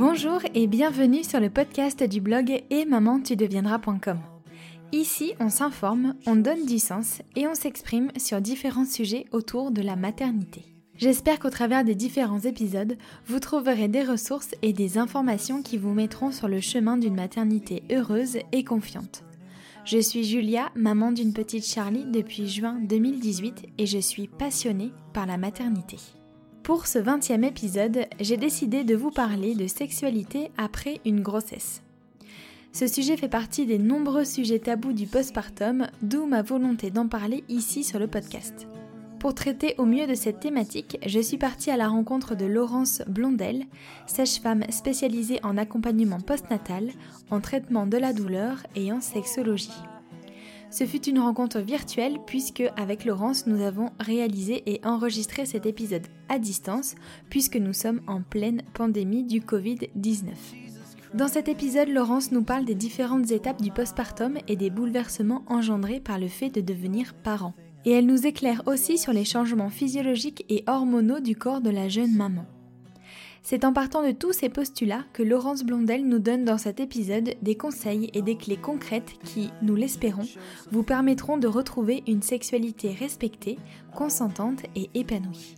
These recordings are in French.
Bonjour et bienvenue sur le podcast du blog et maman-tu-deviendras.com. Ici, on s'informe, on donne du sens et on s'exprime sur différents sujets autour de la maternité. J'espère qu'au travers des différents épisodes, vous trouverez des ressources et des informations qui vous mettront sur le chemin d'une maternité heureuse et confiante. Je suis Julia, maman d'une petite Charlie depuis juin 2018 et je suis passionnée par la maternité. Pour ce 20e épisode, j'ai décidé de vous parler de sexualité après une grossesse. Ce sujet fait partie des nombreux sujets tabous du postpartum, d'où ma volonté d'en parler ici sur le podcast. Pour traiter au mieux de cette thématique, je suis partie à la rencontre de Laurence Blondel, sage-femme spécialisée en accompagnement postnatal, en traitement de la douleur et en sexologie. Ce fut une rencontre virtuelle puisque avec Laurence nous avons réalisé et enregistré cet épisode à distance puisque nous sommes en pleine pandémie du Covid-19. Dans cet épisode, Laurence nous parle des différentes étapes du postpartum et des bouleversements engendrés par le fait de devenir parent. Et elle nous éclaire aussi sur les changements physiologiques et hormonaux du corps de la jeune maman. C'est en partant de tous ces postulats que Laurence Blondel nous donne dans cet épisode des conseils et des clés concrètes qui, nous l'espérons, vous permettront de retrouver une sexualité respectée, consentante et épanouie.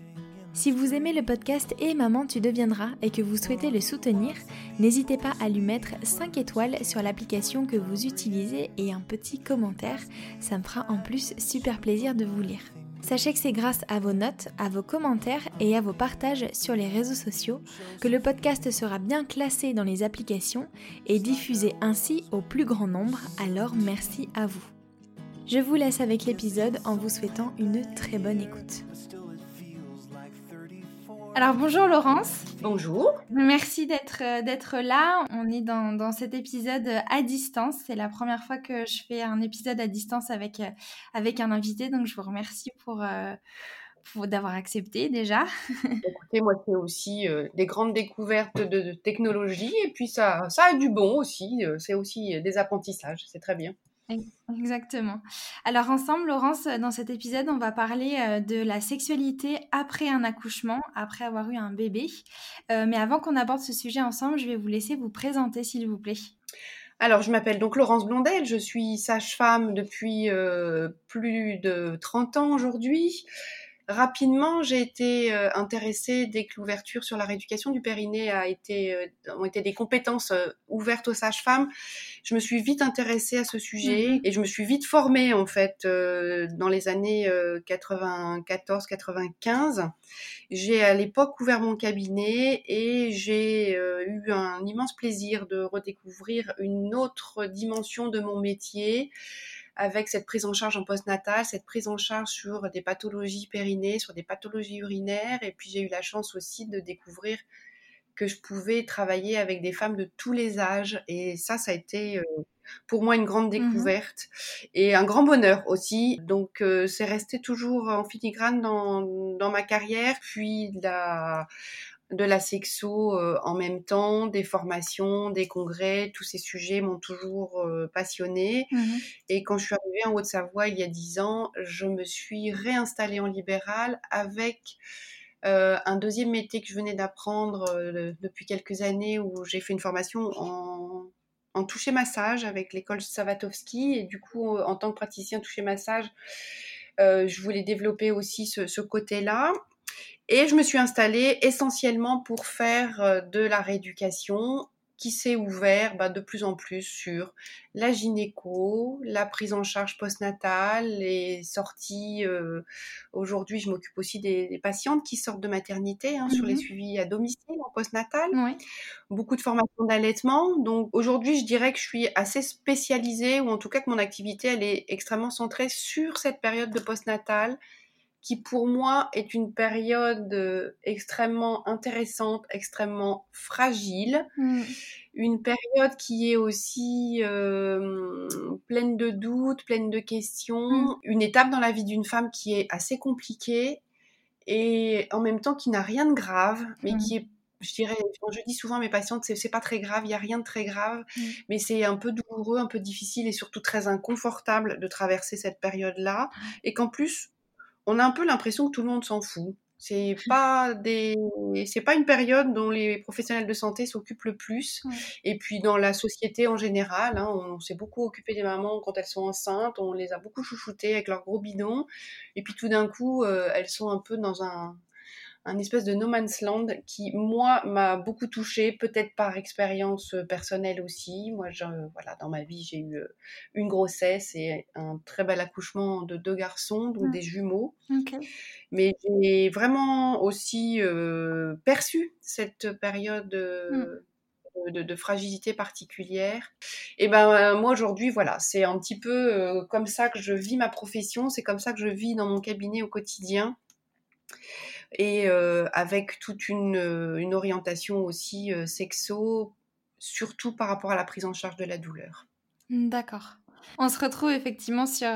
Si vous aimez le podcast Et Maman tu deviendras et que vous souhaitez le soutenir, n'hésitez pas à lui mettre 5 étoiles sur l'application que vous utilisez et un petit commentaire, ça me fera en plus super plaisir de vous lire. Sachez que c'est grâce à vos notes, à vos commentaires et à vos partages sur les réseaux sociaux que le podcast sera bien classé dans les applications et diffusé ainsi au plus grand nombre, alors merci à vous. Je vous laisse avec l'épisode en vous souhaitant une très bonne écoute. Alors bonjour Laurence. Bonjour. Merci d'être euh, d'être là. On est dans, dans, cet épisode à distance. C'est la première fois que je fais un épisode à distance avec euh, avec un invité, donc je vous remercie pour, euh, pour d'avoir accepté déjà. Écoutez, moi c'est aussi des grandes découvertes de, de, technologie et puis ça ça a du bon aussi. c'est aussi des apprentissages. C'est très bien. Exactement. Alors ensemble, Laurence, dans cet épisode, on va parler euh, de la sexualité après un accouchement, après avoir eu un bébé. Euh, mais avant qu'on aborde ce sujet ensemble, je vais vous laisser vous présenter, s'il vous plaît. Alors, je m'appelle donc Laurence Blondel, je suis sage-femme depuis euh, plus de 30 ans aujourd'hui. Rapidement, j'ai été euh, intéressée dès que l'ouverture sur la rééducation du périnée a été, euh, ont été des compétences euh, ouvertes aux sages-femmes. Je me suis vite intéressée à ce sujet mhm. et je me suis vite formée en fait dans les années 94-95. J'ai à l'époque ouvert mon cabinet et j'ai eu un immense plaisir de redécouvrir une autre dimension de mon métier avec cette prise en charge en postnatal, cette prise en charge sur des pathologies périnées, sur des pathologies urinaires. Et puis j'ai eu la chance aussi de découvrir que je pouvais travailler avec des femmes de tous les âges. Et ça, ça a été euh, pour moi une grande mmh découverte et un grand bonheur aussi. Donc euh, c'est resté toujours en filigrane dans, dans ma carrière. Puis la, de la sexo euh, en même temps, des formations, des congrès, tous ces sujets m'ont toujours euh, passionnée. Mmh et quand je suis arrivée en Haute-Savoie il y a dix ans, je me suis réinstallée en libéral avec euh, un deuxième métier que je venais d'apprendre depuis quelques années où j'ai fait une formation en, en toucher massage avec l'école Savatowski. Et du coup en tant que praticien toucher massage je voulais développer aussi ce, ce côté-là et je me suis installée essentiellement pour faire euh, de la rééducation qui s'est ouvert bah, de plus en plus sur la gynéco, la prise en charge postnatale, les sorties. Euh, aujourd'hui, je m'occupe aussi des, patientes qui sortent de maternité hein, sur les mmh suivis à domicile en postnatal. Beaucoup de formations d'allaitement. Donc aujourd'hui, je dirais que je suis assez spécialisée, ou en tout cas que mon activité, elle est extrêmement centrée sur cette période de postnatal qui pour moi est une période euh, extrêmement intéressante, extrêmement fragile, mm. une période qui est aussi euh, pleine de doutes, pleine de questions, mm. une étape dans la vie d'une femme qui est assez compliquée et en même temps qui n'a rien de grave, mais mm. qui est je dirais, je dis souvent à mes patientes, c'est pas très grave, il n'y a rien de très grave, mais c'est un peu douloureux, un peu difficile et surtout très inconfortable de traverser cette période-là. Et qu'en plus, on a un peu l'impression que tout le monde s'en fout. C'est pas des, c'est pas une période dont les professionnels de santé s'occupent le plus. Et puis dans la société en général, hein, on s'est beaucoup occupé des mamans quand elles sont enceintes, on les a beaucoup chouchoutées avec leurs gros bidons. Et puis tout d'un coup, euh, elles sont un peu dans un, un espèce de no man's land qui, moi, m'a beaucoup touchée, peut-être par expérience euh, personnelle aussi. Moi, je, voilà, dans ma vie, j'ai eu euh, une grossesse et un très bel accouchement de deux garçons, donc des jumeaux. Mais j'ai vraiment aussi euh, perçu cette période. Mm. De, fragilité particulière. Et ben moi aujourd'hui voilà, c'est un petit peu comme ça que je vis ma profession, c'est comme ça que je vis dans mon cabinet au quotidien et avec toute une, orientation aussi sexo, surtout par rapport à la prise en charge de la douleur. Mmh, d'accord. On se retrouve effectivement sur,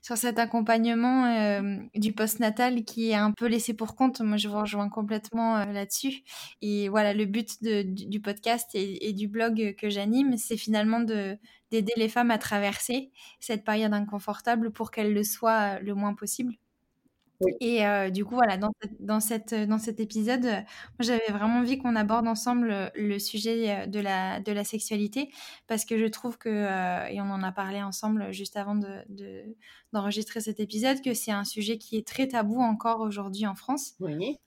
sur cet accompagnement du postnatal qui est un peu laissé pour compte. Moi, je vous rejoins complètement là-dessus. Et voilà, le but du, podcast et, et, du blog que j'anime, c'est finalement d'aider les femmes à traverser cette période inconfortable pour qu'elles le soient le moins possible. Et euh, du coup, voilà, dans, dans, cette, dans cet épisode, euh, j'avais vraiment envie qu'on aborde ensemble le sujet de la, de la sexualité parce que je trouve que, et on en a parlé ensemble juste avant d'enregistrer de, d'enregistrer cet épisode, que c'est un sujet qui est très tabou encore aujourd'hui en France,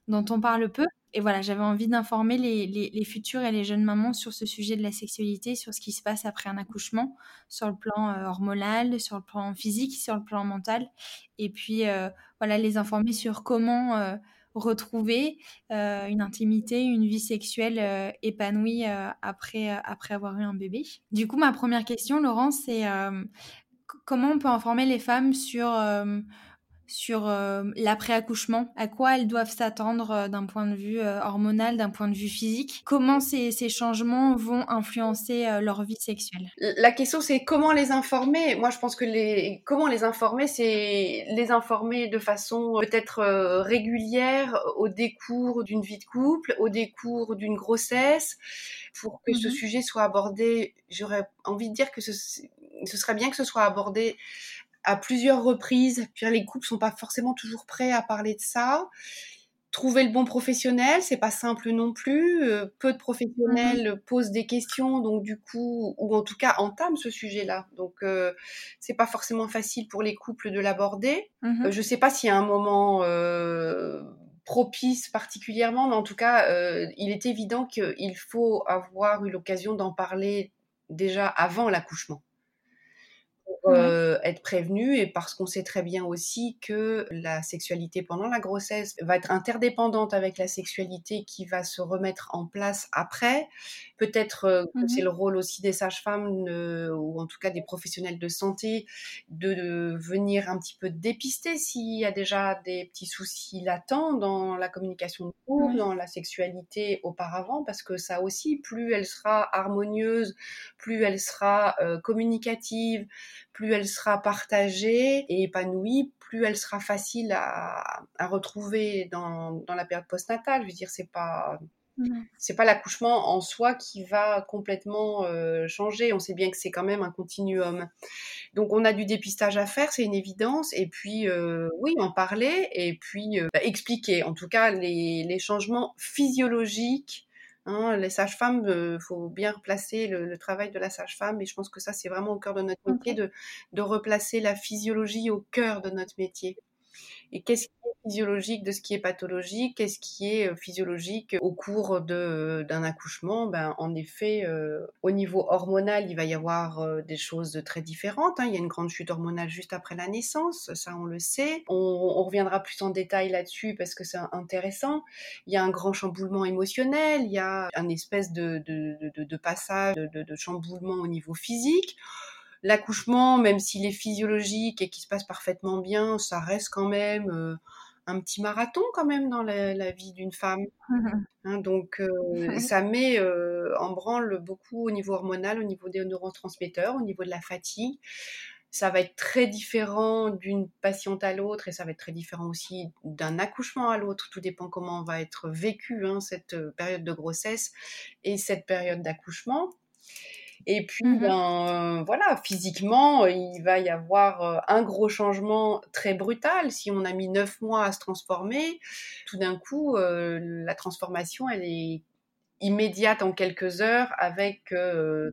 dont on parle peu. Et voilà, j'avais envie d'informer les, les, futures et les jeunes mamans sur ce sujet de la sexualité, sur ce qui se passe après un accouchement, sur le plan euh, hormonal, sur le plan physique, sur le plan mental. Et puis, euh, voilà, les informer sur comment euh, retrouver une intimité, une vie sexuelle épanouie après, après avoir eu un bébé. Du coup, ma première question, Laurence, c'est comment on peut informer les femmes sur sur euh, l'après-accouchement, à quoi elles doivent s'attendre euh, d'un point de vue euh, hormonal, d'un point de vue physique, comment ces, ces changements vont influencer leur vie sexuelle? La question c'est comment les informer? Moi je pense que les comment les informer, c'est les informer de façon peut-être régulière au décours d'une vie de couple, au décours d'une grossesse, pour que ce mmh sujet soit abordé. J'aurais envie de dire que ce, ce serait bien que ce soit abordé à plusieurs reprises. Puis les couples sont pas forcément toujours prêts à parler de ça. Trouver le bon professionnel, c'est pas simple non plus. Euh, peu de professionnels mhm. posent des questions, donc du coup, ou en tout cas entament ce sujet-là. Donc euh, c'est pas forcément facile pour les couples de l'aborder. Mhm. Euh, je sais pas s'il y a un moment propice particulièrement, mais en tout cas, il est évident qu'il faut avoir eu l'occasion d'en parler déjà avant l'accouchement. Euh, être prévenu et parce qu'on sait très bien aussi que la sexualité pendant la grossesse va être interdépendante avec la sexualité qui va se remettre en place après. Peut-être euh, que mmh c'est le rôle aussi des sages-femmes ou en tout cas des professionnels de santé de, venir un petit peu dépister s'il y a déjà des petits soucis latents dans la communication de couple, dans la sexualité auparavant, parce que ça aussi, plus elle sera harmonieuse, plus elle sera euh, communicative, plus elle sera partagée et épanouie, plus elle sera facile à, retrouver dans, la période postnatale. Je veux dire, c'est pas c'est pas l'accouchement en soi qui va complètement euh, changer. On sait bien que c'est quand même un continuum. Donc on a du dépistage à faire, c'est une évidence. Et puis euh, oui, en parler et puis euh, bah, expliquer. En tout cas, les changements physiologiques Hein, les sages-femmes, il euh, faut bien replacer le, travail de la sage-femme, et je pense que ça, c'est vraiment au cœur de notre métier, de, de replacer la physiologie au cœur de notre métier. Et qu'est-ce qui est physiologique de ce qui est pathologique? Qu'est-ce qui est euh, physiologique au cours d'un accouchement? Ben, En effet, euh, au niveau hormonal, il va y avoir euh, des choses très différentes. Hein. Il y a une grande chute hormonale juste après la naissance, ça on le sait. On, reviendra plus en détail là-dessus parce que c'est intéressant. Il y a un grand chamboulement émotionnel, il y a un espèce de, de, de, de passage, de chamboulement au niveau physique l'accouchement, même s'il est physiologique et qu'il se passe parfaitement bien, ça reste quand même euh, un petit marathon quand même dans la, vie d'une femme. Hein, donc euh, ça met euh, en branle beaucoup au niveau hormonal, au niveau des neurotransmetteurs, au niveau de la fatigue. Ça va être très différent d'une patiente à l'autre et ça va être très différent aussi d'un accouchement à l'autre. Tout dépend comment va être vécue hein, cette période de grossesse et cette période d'accouchement. Et puis, mmh ben, voilà, physiquement, il va y avoir un gros changement très brutal. Si on a mis neuf mois à se transformer, tout d'un coup, la transformation, elle est immédiate en quelques heures avec mmh.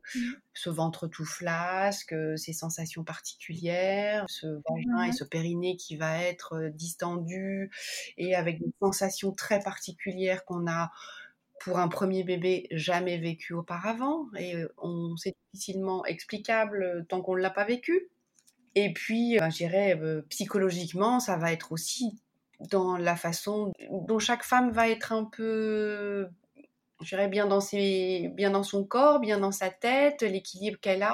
ce ventre tout flasque, ces sensations particulières, ce vagin et mmh ce périnée qui va être distendu et avec des sensations très particulières qu'on a pour un premier bébé jamais vécu auparavant et on c'est difficilement explicable tant qu'on ne l'a pas vécu. Et puis, ben, je dirais, psychologiquement, ça va être aussi dans la façon dont chaque femme va être un peu je dirais bien dans ses, bien dans son corps, bien dans sa tête, l'équilibre qu'elle a,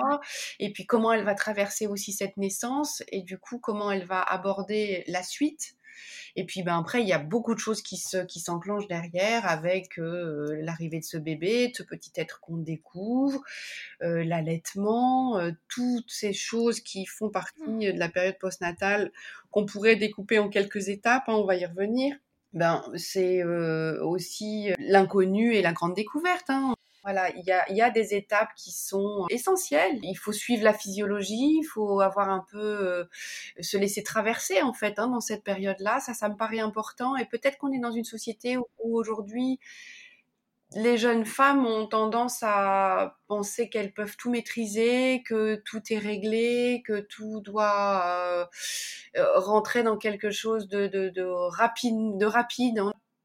et puis comment elle va traverser aussi cette naissance, et du coup comment elle va aborder la suite. Et puis ben après, il y a beaucoup de choses qui se qui s'enclenchent derrière avec euh, l'arrivée de ce bébé, de ce petit être qu'on découvre, euh, l'allaitement, euh, toutes ces choses qui font partie mmh. de la période postnatale qu'on pourrait découper en quelques étapes. Hein, on va y revenir. Ben c'est aussi l'inconnu et la grande découverte. Hein. Voilà, il y a, des étapes qui sont essentielles. Il faut suivre la physiologie, il faut avoir un peu euh, se laisser traverser en fait hein, dans cette période-là. Ça, ça me paraît important. Et peut-être qu'on est dans une société où, aujourd'hui les jeunes femmes ont tendance à penser qu'elles peuvent tout maîtriser, que tout est réglé, que tout doit euh, euh, rentrer dans quelque chose de, de, de rapide. De rapide.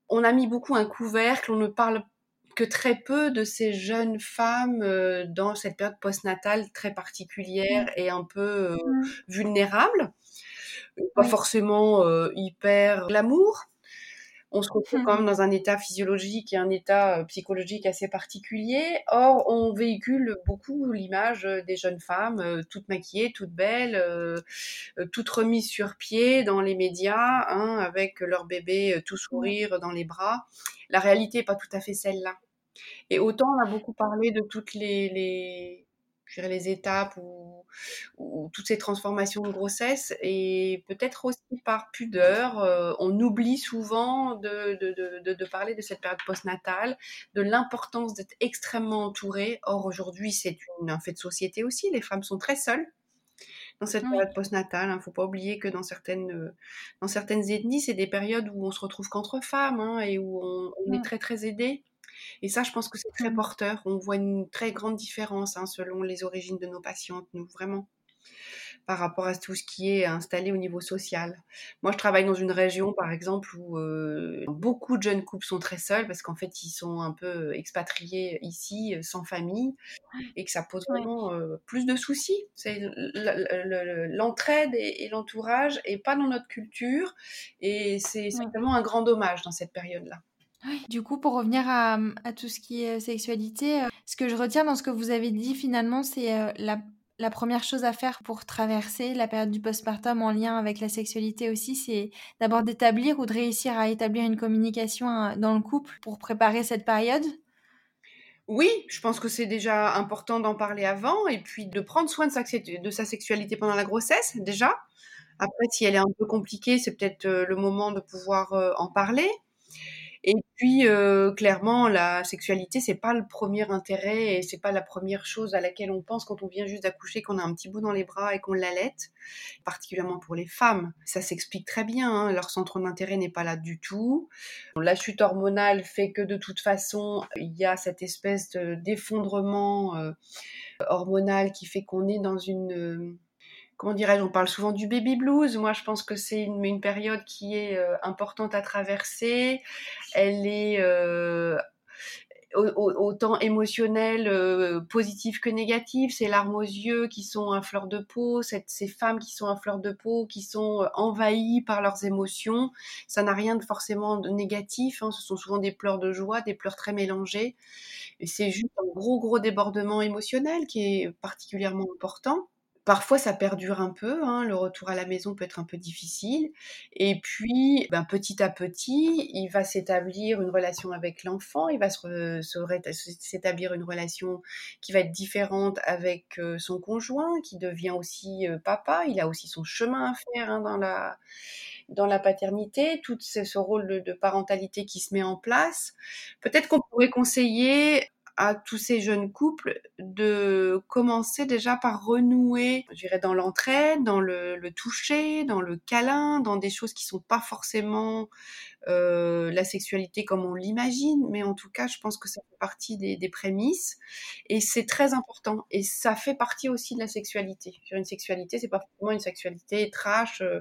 On a mis beaucoup un couvercle, on ne parle que très peu de ces jeunes femmes euh, dans cette période postnatale très particulière et un peu mmh. vulnérable, pas forcément hyper glamour on se retrouve quand même dans un état physiologique et un état euh, psychologique assez particulier. Or, on véhicule beaucoup l'image euh, des jeunes femmes, euh, toutes maquillées, toutes belles, toutes remises sur pied dans les médias, hein, avec leur bébé tout sourire dans les bras. La réalité n'est pas tout à fait celle-là. Et autant on a beaucoup parlé de toutes les les étapes ou, toutes ces transformations de grossesse. Et peut-être aussi par pudeur, euh, on oublie souvent de, de, parler de cette période postnatale, de l'importance d'être extrêmement entourée. Or, aujourd'hui, c'est un fait de société aussi. Les femmes sont très seules dans cette période postnatale. Il hein. ne faut pas oublier que dans certaines, euh, dans certaines ethnies, c'est des périodes où on se retrouve qu'entre femmes hein, et où on, est très très aidé. Et ça, je pense que c'est très porteur. On voit une très grande différence hein, selon les origines de nos patientes, nous, vraiment par rapport à tout ce qui est installé au niveau social. Moi, je travaille dans une région, par exemple, où euh, beaucoup de jeunes couples sont très seuls parce qu'en fait, ils sont un peu expatriés ici, euh, sans famille, et que ça pose vraiment euh, plus de soucis. C'est l'entraide et, l'entourage et pas dans notre culture, et c'est vraiment un grand dommage dans cette période-là. Du coup, pour revenir à, tout ce qui est sexualité, euh, ce que je retiens dans ce que vous avez dit finalement, c'est euh, la, première chose à faire pour traverser la période du postpartum en lien avec la sexualité aussi, c'est d'abord d'établir ou de réussir à établir une communication euh, dans le couple pour préparer cette période. Oui, je pense que c'est déjà important d'en parler avant et puis de prendre soin de sa, de sa sexualité pendant la grossesse déjà. Après, si elle est un peu compliquée, c'est peut-être le moment de pouvoir en parler. Et puis, euh, clairement, la sexualité, c'est pas le premier intérêt et c'est pas la première chose à laquelle on pense quand on vient juste d'accoucher, qu'on a un petit bout dans les bras et qu'on l'allaite, particulièrement pour les femmes. Ça s'explique très bien, hein, leur centre d'intérêt n'est pas là du tout. La chute hormonale fait que de toute façon, il y a cette espèce d'effondrement euh, hormonal qui fait qu'on est dans une comment dirais-je, on parle souvent du baby blues. Moi, je pense que c'est une, période qui est euh, importante à traverser. Elle est euh, autant émotionnelle, euh, positive que négative. Ces larmes aux yeux qui sont à fleur de peau, ces femmes qui sont à fleur de peau, qui sont envahies par leurs émotions. Ça n'a rien de forcément de négatif. Hein. Ce sont souvent des pleurs de joie, des pleurs très mélangés. C'est juste un gros, gros débordement émotionnel qui est particulièrement important. Parfois, ça perdure un peu. Hein, le retour à la maison peut être un peu difficile. Et puis, ben, petit à petit, il va s'établir une relation avec l'enfant. Il va s'établir une relation qui va être différente avec son conjoint, qui devient aussi papa. Il a aussi son chemin à faire hein, dans la dans la paternité, tout ce, rôle de, de parentalité qui se met en place. Peut-être qu'on pourrait conseiller à tous ces jeunes couples de commencer déjà par renouer, je dirais, dans l'entraide, dans le, le, toucher, dans le câlin, dans des choses qui sont pas forcément euh, la sexualité comme on l'imagine, mais en tout cas, je pense que ça fait partie des, des prémices et c'est très important. Et ça fait partie aussi de la sexualité. Une sexualité, c'est pas forcément une sexualité trash euh,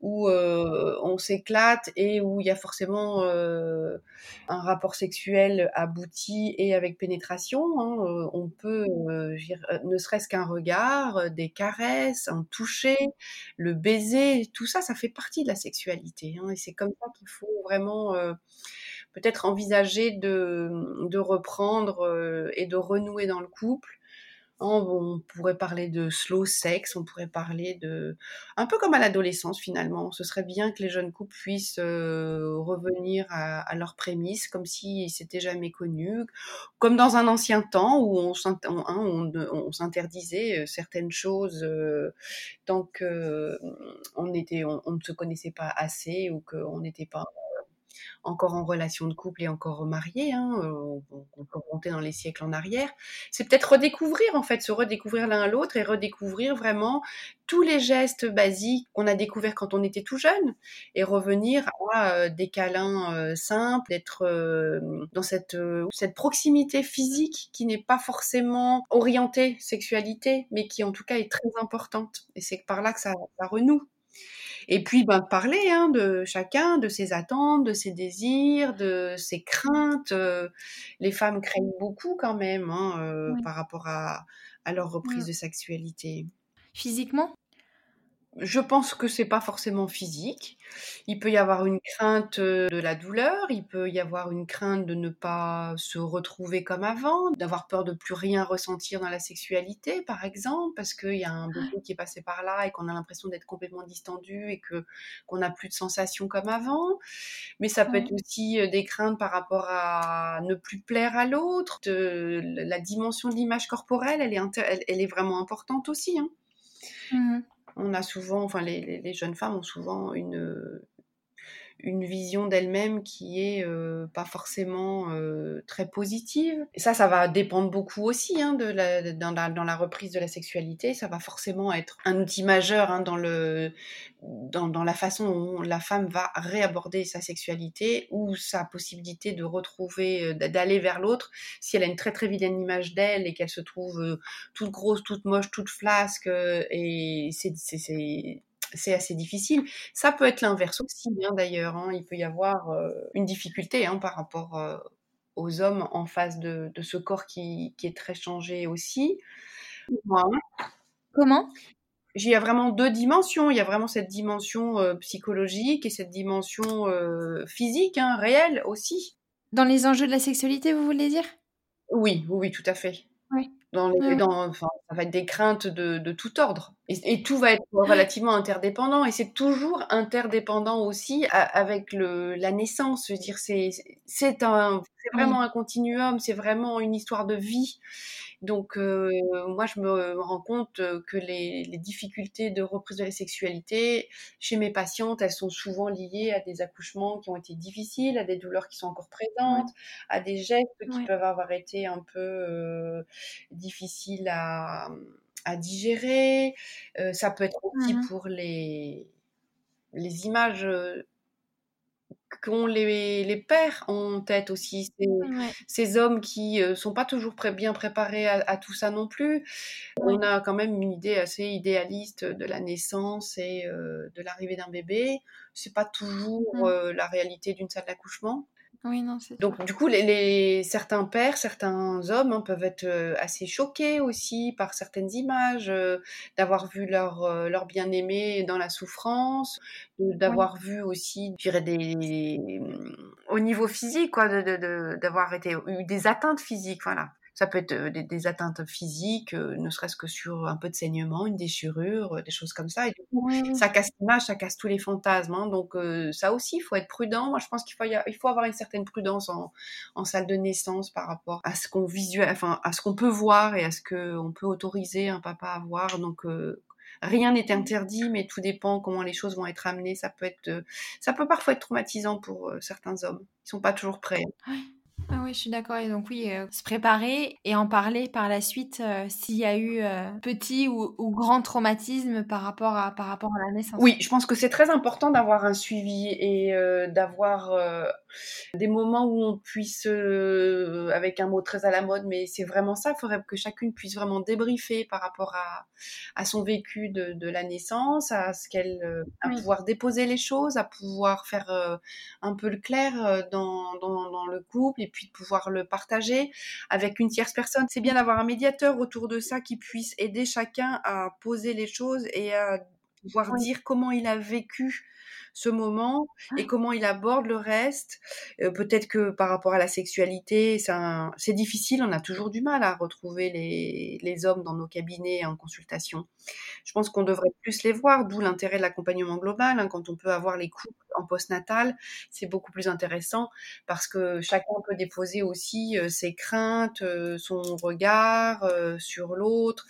où euh, on s'éclate et où il y a forcément un rapport sexuel abouti et avec pénétration. Hein. On peut, ne serait-ce qu'un regard, des caresses, un toucher, le baiser, tout ça, ça fait partie de la sexualité. Hein. Et c'est comme ça qu'il faut vraiment euh, peut-être envisager de, de reprendre euh, et de renouer dans le couple. On pourrait parler de slow sex, on pourrait parler de... Un peu comme à l'adolescence finalement. Ce serait bien que les jeunes couples puissent euh, revenir à, leurs prémices, comme s'ils s'étaient jamais connus, comme dans un ancien temps où on, on, on s'interdisait certaines choses euh, tant qu'on on, était, on, ne se connaissait pas assez ou qu'on n'était pas encore en relation de couple et encore mariés, hein, euh, on, peut remonter dans les siècles en arrière, c'est peut-être redécouvrir en fait, se redécouvrir l'un à l'autre et redécouvrir vraiment tous les gestes basiques qu'on a découverts quand on était tout jeune et revenir à euh, des câlins euh, simples, être dans cette, cette proximité physique qui n'est pas forcément orientée sexualité, mais qui en tout cas est très importante. Et c'est par là que ça, ça renoue. Et puis, ben, parler hein, de chacun, de ses attentes, de ses désirs, de ses craintes. Euh, les femmes craignent beaucoup quand même hein, euh, oui. par rapport à, à leur reprise oui. de sexualité. Physiquement? Je pense que c'est pas forcément physique. Il peut y avoir une crainte de la douleur, il peut y avoir une crainte de ne pas se retrouver comme avant, d'avoir peur de plus rien ressentir dans la sexualité, par exemple, parce qu'il y a un bébé qui est passé par là et qu'on a l'impression d'être complètement distendu et que qu'on n'a plus de sensations comme avant. Mais ça peut être aussi des craintes par rapport à ne plus plaire à l'autre. La dimension de l'image corporelle, elle est, elle, elle est vraiment importante aussi. Hein. Mmh on a souvent, enfin les, les, jeunes femmes ont souvent une, une vision d'elle-même qui est euh, pas forcément euh, très positive. Ça, ça va dépendre beaucoup aussi hein, de la, dans, la, reprise de la sexualité. Ça va forcément être un outil majeur hein, dans, le, dans, dans, la façon dont la femme va réaborder sa sexualité ou sa possibilité de retrouver, euh, d'aller vers l'autre. Si elle a une très très vilaine image d'elle et qu'elle se trouve toute grosse, toute moche, toute flasque, et c'est c'est assez difficile. Ça peut être l'inverse aussi, hein, d'ailleurs. Hein. Il peut y avoir euh, une difficulté hein, par rapport euh, aux hommes en face de, de ce corps qui, qui, est très changé aussi. Comment? il y a vraiment deux dimensions. Il y a vraiment cette dimension euh, psychologique et cette dimension physique, hein, réelle aussi. Dans les enjeux de la sexualité, vous voulez dire? Oui, oui, oui, tout à fait. Oui. Dans les, Ouais. dans, enfin, ça va être des craintes de, de tout ordre. Et, et tout va être relativement interdépendant. Et c'est toujours interdépendant aussi avec le, la naissance. Je veux dire, c'est, c'est un, c'est Oui. vraiment un continuum. C'est vraiment une histoire de vie. Donc, euh, moi, je me rends compte que les, les difficultés de reprise de la sexualité chez mes patientes, elles sont souvent liées à des accouchements qui ont été difficiles, à des douleurs qui sont encore Ouais. présentes, à des gestes qui Ouais. peuvent avoir été un peu euh, difficiles à, à digérer. Euh, ça peut être aussi Mhm. pour les, les images euh, qu'ont les, les pères en tête aussi. Ces, Ouais. ces hommes qui euh, sont pas toujours pré- bien préparés à, à tout ça non plus. Ouais. On a quand même une idée assez idéaliste de la naissance et euh, de l'arrivée d'un bébé. C'est pas toujours Mm. euh, la réalité d'une salle d'accouchement. Oui, non, c'est. Donc, du coup, les, les- certains pères, certains hommes hein, peuvent être euh, assez choqués aussi par certaines images, euh, d'avoir vu leur, euh, leur bien-aimé dans la souffrance, Oui. d'avoir vu aussi, je dirais, des, au niveau physique, quoi, de, de- de- d'avoir été, eu des atteintes physiques, voilà. Ça peut être euh, des, des atteintes physiques, euh, ne serait-ce que sur un peu de saignement, une déchirure, euh, des choses comme ça. Et du coup, Oui, oui. ça casse l'image, ça casse tous les fantasmes. hein. Donc euh, ça aussi, il faut être prudent. Moi, je pense qu'il faut, il faut avoir une certaine prudence en, en salle de naissance par rapport à ce qu'on visuel, enfin à ce qu'on peut voir et à ce qu'on peut autoriser un papa à voir. Donc rien n'est interdit, mais tout dépend comment les choses vont être amenées. Ça peut être, ça peut parfois être traumatisant pour certains hommes. Ils sont pas toujours prêts. Ouais. Ah oui, je suis d'accord. Et donc oui, euh, se préparer et en parler par la suite euh, s'il y a eu euh, petit ou, grand traumatisme par rapport à par rapport à la naissance. Oui, je pense que c'est très important d'avoir un suivi et d'avoir des moments où on puisse, avec un mot très à la mode, mais c'est vraiment ça. Il faudrait que chacune puisse vraiment débriefer par rapport à, à son vécu de, de la naissance, à ce qu'elle, à pouvoir déposer les choses, à pouvoir faire un peu le clair dans, dans, dans le couple et puis de pouvoir le partager avec une tierce personne. C'est bien d'avoir un médiateur autour de ça qui puisse aider chacun à poser les choses et à pouvoir dire comment il a vécu ce moment et comment il aborde le reste. Euh, peut-être que par rapport à la sexualité, c'est difficile, on a toujours du mal à retrouver les, les hommes dans nos cabinets en consultation. Je pense qu'on devrait plus les voir, d'où l'intérêt de l'accompagnement global. Hein, quand on peut avoir les couples en postnatal, c'est beaucoup plus intéressant parce que chacun peut déposer aussi euh, ses craintes, euh, son regard sur l'autre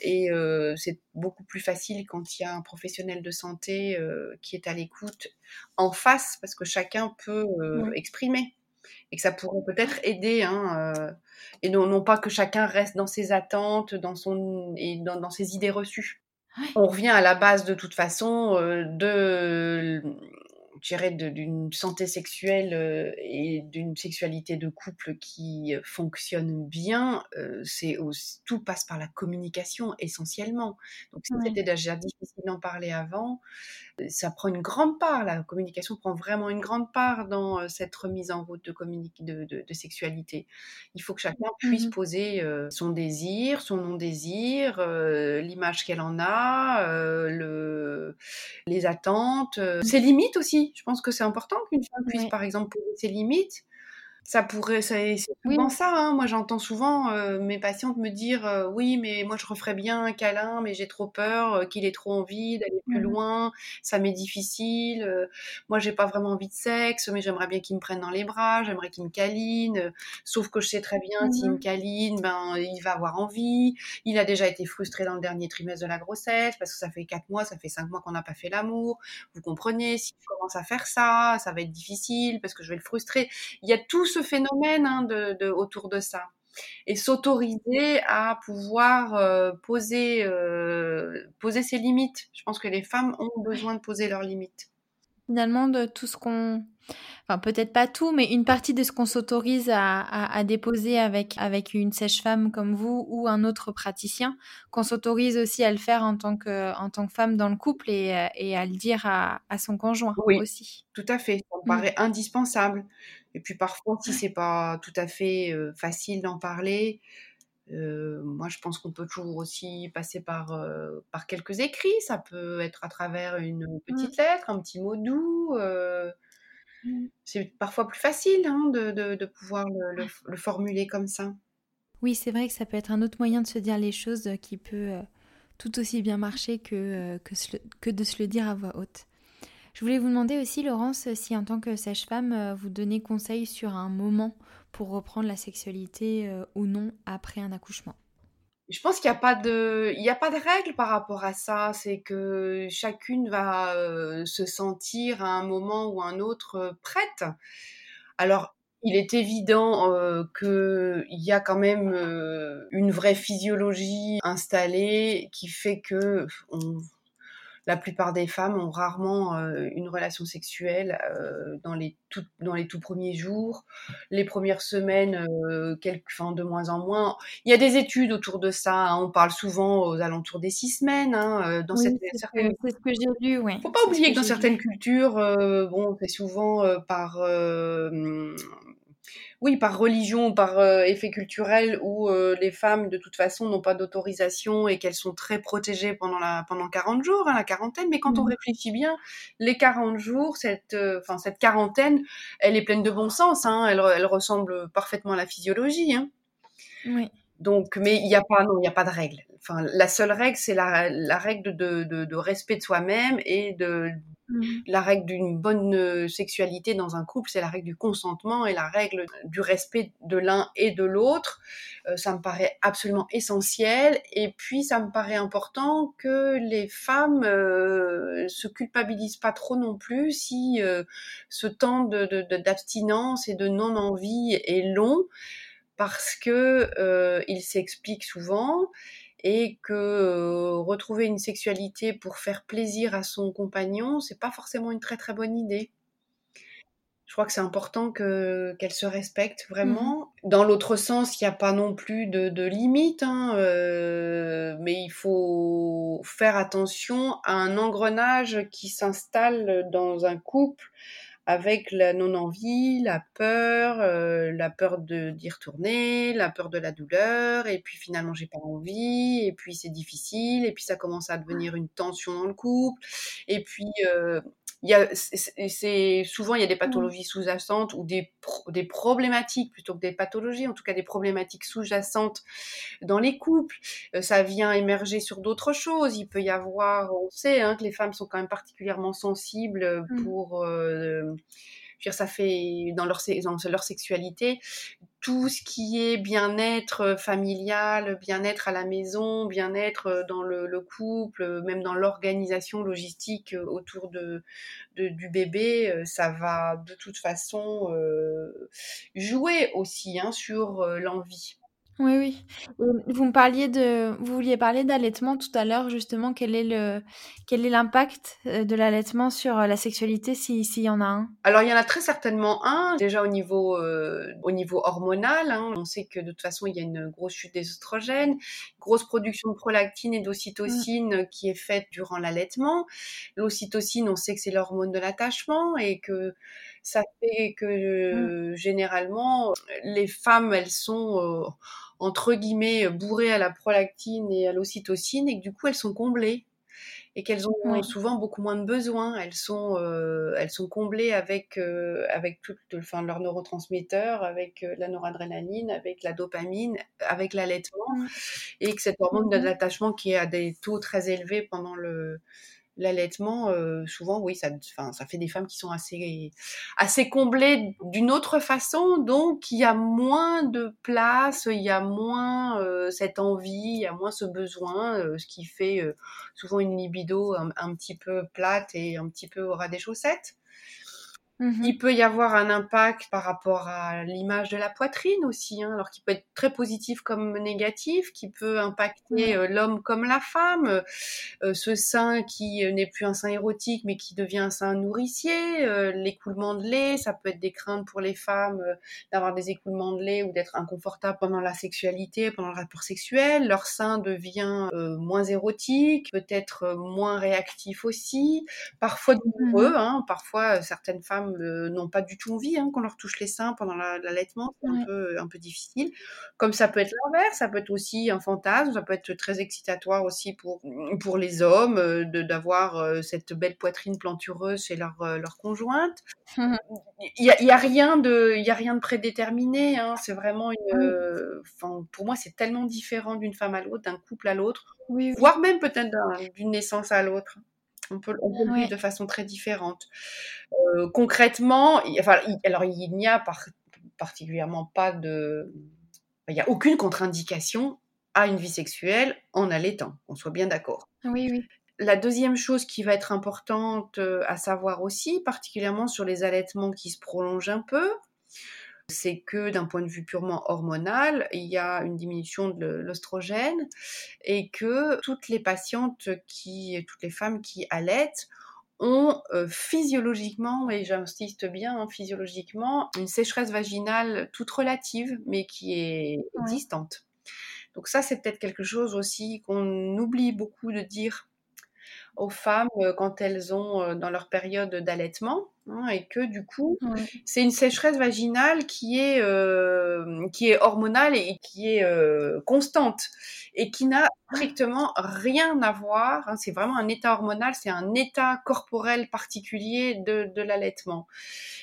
et c'est beaucoup plus facile quand il y a un professionnel de santé qui est à l'écoute en face parce que chacun peut euh, exprimer et que ça pourrait peut-être aider hein, euh, et non, non pas que chacun reste dans ses attentes dans son et dans, ses idées reçues. On revient à la base de toute façon euh, de d'une santé sexuelle et d'une sexualité de couple qui fonctionne bien, c'est tout passe par la communication essentiellement. Donc si c'était déjà difficile d'en parler avant, ça prend une grande part, la communication prend vraiment une grande part dans cette remise en route de, de, de, sexualité. Il faut que chacun puisse mmh poser son désir, son non-désir, l'image qu'elle en a, le, les attentes, ses limites aussi. Je pense que c'est important qu'une femme puisse, par exemple, poser ses limites ça pourrait, c'est souvent ça. Hein. Moi, j'entends souvent euh, mes patientes me dire euh, oui, mais moi, je referais bien un câlin, mais j'ai trop peur euh, qu'il ait trop envie d'aller plus mmh loin. Ça m'est difficile. moi, j'ai pas vraiment envie de sexe, mais j'aimerais bien qu'il me prenne dans les bras. J'aimerais qu'il me câline. sauf que je sais très bien, s'il me mmh câline, ben, il va avoir envie. Il a déjà été frustré dans le dernier trimestre de la grossesse parce que ça fait quatre mois, ça fait cinq mois qu'on n'a pas fait l'amour. Vous comprenez S'il commence à faire ça, ça va être difficile parce que je vais le frustrer. Il y a tout phénomène hein, de, autour de ça et s'autoriser à pouvoir euh, poser, euh, poser ses limites. Je pense que les femmes ont besoin de poser leurs limites. Finalement, de tout ce qu'on... Enfin, peut-être pas tout, mais une partie de ce qu'on s'autorise à, déposer avec, avec une sèche-femme comme vous ou un autre praticien, qu'on s'autorise aussi à le faire en tant que, en tant que femme dans le couple et, à le dire à, son conjoint oui, aussi. Tout à fait, ça me paraît mmh. indispensable. Et puis parfois, si c'est pas tout à fait facile d'en parler, moi je pense qu'on peut toujours aussi passer par, par quelques écrits. Ça peut être à travers une mmh. petite lettre, un petit mot doux. Mmh. C'est parfois plus facile hein, de, de, pouvoir le, le, formuler comme ça. Oui, c'est vrai que ça peut être un autre moyen de se dire les choses qui peut tout aussi bien marcher que, que, que de se le dire à voix haute. Je voulais vous demander aussi, Laurence, si en tant que sage-femme, euh, vous donnez conseil sur un moment pour reprendre la sexualité euh, ou non après un accouchement? Je pense qu'il n'y a pas de, a pas de règle par rapport à ça. C'est que chacune va euh, se sentir à un moment ou un autre prête. Alors, il est évident qu'il y a quand même une vraie physiologie installée qui fait que on, la plupart des femmes ont rarement euh, une relation sexuelle euh, dans, les tout, dans les tout premiers jours, les premières semaines, euh, quelques, enfin, de moins en moins. Il y a des études autour de ça. Hein. on parle souvent aux alentours des six semaines. Hein, dans cette, certaines... c'est ce que j'ai lu. Oui. Faut pas oublier que, que dans certaines cultures, bon, c'est souvent par oui, par religion, par euh, effet culturel, où euh, les femmes, de toute façon, n'ont pas d'autorisation et qu'elles sont très protégées pendant, la, pendant 40 jours, hein, la quarantaine. Mais quand on mmh. réfléchit bien, les 40 jours, cette, euh, cette quarantaine, elle est pleine de bon sens. Hein, elle, elle, ressemble parfaitement à la physiologie. Hein. Oui. Donc, mais il n'y a pas, non, il n'y a pas de règle. Enfin, la seule règle, c'est la, la, règle de, de, de, respect de soi-même et de Mmh. La règle d'une bonne euh, sexualité dans un couple, c'est la règle du consentement et la règle du respect de l'un et de l'autre. Euh, ça me paraît absolument essentiel. Et puis, ça me paraît important que les femmes euh, se culpabilisent pas trop non plus si euh, ce temps d'abstinence de, de, et de non-envie est long, parce que il s'explique souvent et que euh, retrouver une sexualité pour faire plaisir à son compagnon, c'est pas forcément une très très bonne idée. Je crois que c'est important que qu'elle se respecte vraiment. Mmh. Dans l'autre sens, il n'y a pas non plus de, de limite, hein, euh, mais il faut faire attention à un engrenage qui s'installe dans un couple avec la non-envie, la peur, euh, la peur de d'y retourner, la peur de la douleur, et puis finalement j'ai pas envie, et puis c'est difficile, et puis ça commence à devenir une tension dans le couple, et puis euh, il y a, c'est souvent il y a des mmh. pathologies sous-jacentes ou des, des problématiques plutôt que des pathologies, en tout cas des problématiques sous-jacentes dans les couples. Euh, ça vient émerger sur d'autres choses. Il peut y avoir, on sait hein, que les femmes sont quand même particulièrement sensibles euh, mmh. pour euh, dire, ça fait dans leur, dans leur sexualité tout ce qui est bien-être euh, familial, bien-être à la maison, bien-être euh, dans le, le, couple, euh, même dans l'organisation logistique autour de, du bébé, ça va de toute façon jouer aussi hein, sur l'envie. Oui, oui. vous me parliez de, vous vouliez parler d'allaitement tout à l'heure, justement. Quel est le, quel est l'impact euh, de l'allaitement sur euh, la sexualité, s'il y en a un? Alors, il y en a très certainement un. Déjà au niveau, euh, au niveau hormonal, hein. on sait que de toute façon, il y a une grosse chute des oestrogènes, grosse production de prolactine et d'ocytocine mmh. qui est faite durant l'allaitement. L'ocytocine, on sait que c'est l'hormone de l'attachement et que ça fait que mmh. généralement, les femmes, elles sont entre guillemets bourrées à la prolactine et à l'ocytocine et que du coup elles sont comblées. Et qu'elles ont souvent beaucoup moins de besoins. Elles sont, euh, elles sont comblées avec, euh, avec tout, enfin, leurs neurotransmetteurs, avec euh, la noradrénaline, avec la dopamine, avec l'allaitement, et que cette hormone de mmh l'attachement qui est à des taux très élevés pendant le, l'allaitement, euh, souvent, oui, ça, fait des femmes qui sont assez, assez comblées d'une autre façon, donc il y a moins de place, il y a moins euh, cette envie, il y a moins ce besoin, euh, ce qui fait souvent une libido un, un, petit peu plate et un petit peu au ras des chaussettes. Mmh Il peut y avoir un impact par rapport à l'image de la poitrine aussi, hein, alors qui peut être très positif comme négatif, qui peut impacter euh, l'homme comme la femme, euh, ce sein qui euh, n'est plus un sein érotique mais qui devient un sein nourricier, l'écoulement de lait, ça peut être des craintes pour les femmes d'avoir des écoulements de lait ou d'être inconfortable pendant la sexualité, pendant le rapport sexuel, leur sein devient moins érotique, peut-être moins réactif aussi, parfois douloureux, mmh hein, parfois certaines femmes n'ont pas du tout envie hein, qu'on leur touche les seins pendant l'allaitement, c'est un, peu, un peu difficile. Comme ça peut être l'inverse, ça peut être aussi un fantasme, ça peut être très excitatoire aussi pour, pour les hommes euh, de d'avoir euh, cette belle poitrine plantureuse chez leur, euh, leur conjointe. Il n'y a, y a, rien de, y a rien de prédéterminé, hein, c'est vraiment une... pour moi, c'est tellement différent d'une femme à l'autre, d'un couple à l'autre, voire même peut-être d'une naissance à l'autre. On peut, on peut vivre de façon très différente. Euh, concrètement, enfin, alors il n'y a particulièrement pas de, il n'y a aucune contre-indication à une vie sexuelle en allaitant. On soit bien d'accord. Oui, oui. La deuxième chose qui va être importante euh, à savoir aussi, particulièrement sur les allaitements qui se prolongent un peu, c'est que d'un point de vue purement hormonal, il y a une diminution de l'oestrogène et que toutes les patientes qui, toutes les femmes qui allaitent ont euh, physiologiquement, et j'insiste bien, hein, physiologiquement, une sécheresse vaginale toute relative, mais qui est existante. Donc ça, c'est peut-être quelque chose aussi qu'on oublie beaucoup de dire aux femmes euh, quand elles ont euh, dans leur période d'allaitement hein, et que du coup c'est une sécheresse vaginale qui est euh, qui est hormonale et qui est constante et qui n'a strictement rien à voir. Hein. c'est vraiment un état hormonal, c'est un état corporel particulier de, de l'allaitement.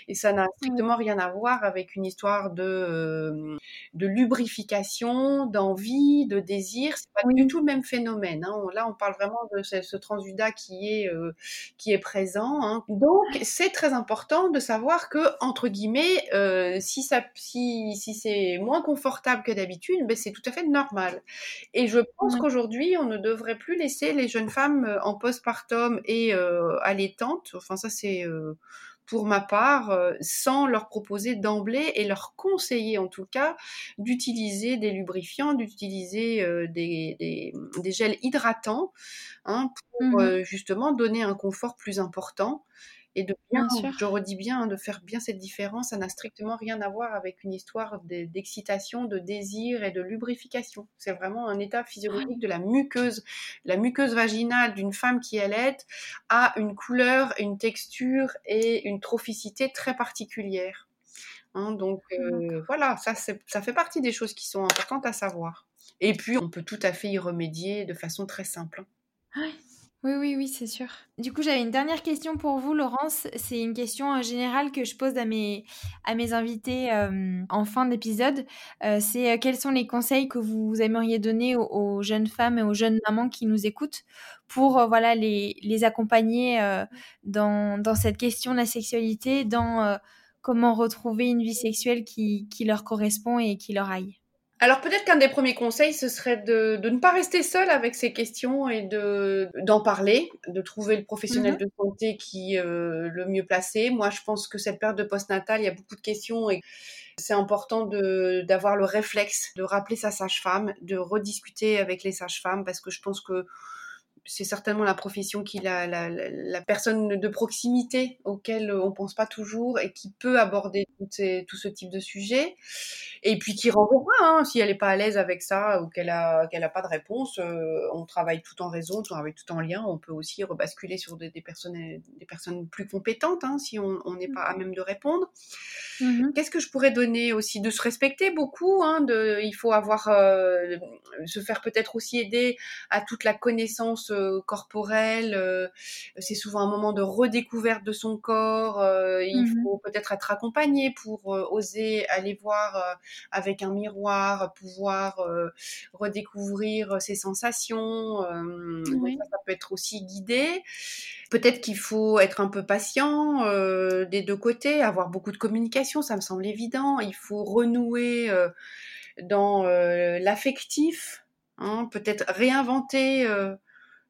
Et ça n'a strictement rien à voir avec une histoire de, euh, de lubrification, d'envie, de désir. C'est pas du tout le même phénomène. Hein. Là, on parle vraiment de ce, ce transjuda qui est, euh, qui est présent. Hein. Donc, c'est très important de savoir que, entre guillemets, euh, si, ça, si, si c'est moins confortable que d'habitude, ben, c'est tout à fait normal. Et je pense qu'aujourd'hui, on ne devrait plus laisser les jeunes femmes euh, en postpartum et euh, allaitantes, enfin ça c'est euh, pour ma part, euh, sans leur proposer d'emblée et leur conseiller en tout cas d'utiliser des lubrifiants, d'utiliser des, des, des, gels hydratants hein, pour mmh justement donner un confort plus important et de bien, bien je redis bien, hein, de faire bien cette différence, ça n'a strictement rien à voir avec une histoire d'excitation, de désir et de lubrification. C'est vraiment un état physiologique de la muqueuse. La muqueuse vaginale d'une femme qui allait a une couleur, une texture et une trophicité très particulières. Hein, donc euh, voilà, ça, ça fait partie des choses qui sont importantes à savoir. Et puis, on peut tout à fait y remédier de façon très simple. Oui. Oui, oui, oui, c'est sûr. Du coup, j'avais une dernière question pour vous, Laurence. C'est une question euh, générale que je pose à mes, à mes invités euh, en fin d'épisode. Euh, c'est quels sont les conseils que vous aimeriez donner aux, jeunes femmes et aux jeunes mamans qui nous écoutent pour voilà, les, les accompagner dans, dans cette question de la sexualité, dans comment retrouver une vie sexuelle qui, qui leur correspond et qui leur aille? Alors peut-être qu'un des premiers conseils, ce serait de, de, ne pas rester seul avec ces questions et de d'en parler, de trouver le professionnel mmh. de santé qui euh, le mieux placé. Moi, je pense que cette période de postnatal, il y a beaucoup de questions et c'est important d'avoir le réflexe de rappeler sa sage-femme, de rediscuter avec les sages-femmes parce que je pense que c'est certainement la profession qui la, la, la, personne de proximité auquel on pense pas toujours et qui peut aborder tout, ces, tout ce type de sujet et puis qui renvoie hein, si elle n'est pas à l'aise avec ça ou qu'elle a qu'elle a pas de réponse euh, on travaille tout en réseau on travaille tout en lien on peut aussi rebasculer sur des, des personnes des personnes plus compétentes hein, si on n'est pas à même de répondre. Mmh. qu'est-ce que je pourrais donner aussi? De se respecter beaucoup hein, de il faut avoir euh, se faire peut-être aussi aider à toute la connaissance euh, corporelle. Euh, c'est souvent un moment de redécouverte de son corps. Euh, il mmh faut peut-être être accompagné pour oser aller voir avec un miroir, pouvoir redécouvrir ses sensations. Ça, ça, peut être aussi guidé. Peut-être qu'il faut être un peu patient euh, des deux côtés, avoir beaucoup de communication, ça me semble évident. Il faut renouer euh, dans euh, l'affectif, hein, peut-être réinventer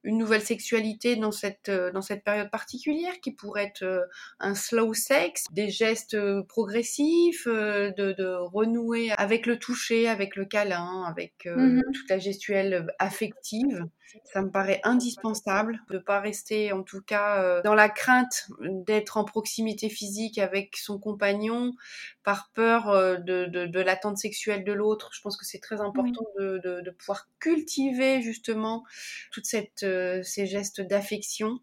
une nouvelle sexualité dans cette, euh, dans cette période particulière qui pourrait être euh, un slow sex, des gestes euh, progressifs, de, de renouer avec le toucher, avec le câlin, avec mmh toute la gestuelle affective. Ça me paraît indispensable de pas rester, en tout cas, dans la crainte d'être en proximité physique avec son compagnon par peur de, de, de l'attente sexuelle de l'autre. Je pense que c'est très important oui. de, de, de, pouvoir cultiver justement toute cette ces gestes d'affection,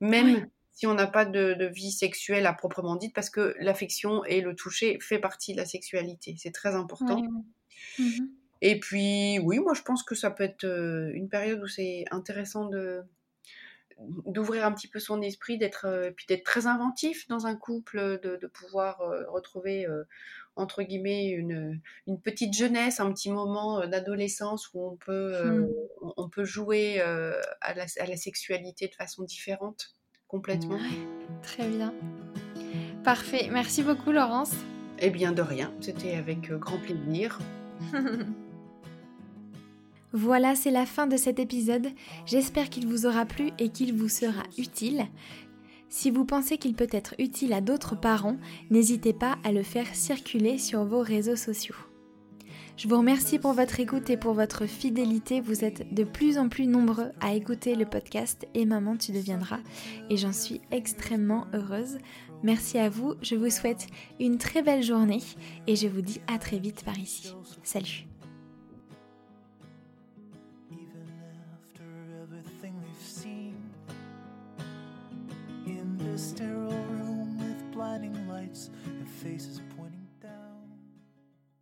même oui. si on n'a pas de, de, vie sexuelle à proprement dite, parce que l'affection et le toucher fait partie de la sexualité. C'est très important. Oui. Mmh et puis, oui, moi je pense que ça peut être une période où c'est intéressant de d'ouvrir un petit peu son esprit, d'être euh, puis d'être très inventif dans un couple, de, de pouvoir euh, retrouver euh, entre guillemets une, une, petite jeunesse, un petit moment d'adolescence où on peut mmh. on peut jouer à la, à, la, sexualité de façon différente complètement. Ouais, très bien, parfait. Merci beaucoup Laurence. Eh bien de rien, c'était avec grand plaisir. Voilà, c'est la fin de cet épisode. J'espère qu'il vous aura plu et qu'il vous sera utile. Si vous pensez qu'il peut être utile à d'autres parents, n'hésitez pas à le faire circuler sur vos réseaux sociaux. Je vous remercie pour votre écoute et pour votre fidélité. Vous êtes de plus en plus nombreux à écouter le podcast Et Maman, tu deviendras. Et j'en suis extrêmement heureuse. Merci à vous. Je vous souhaite une très belle journée et je vous dis à très vite par ici. Salut. sterile room with blinding lights and faces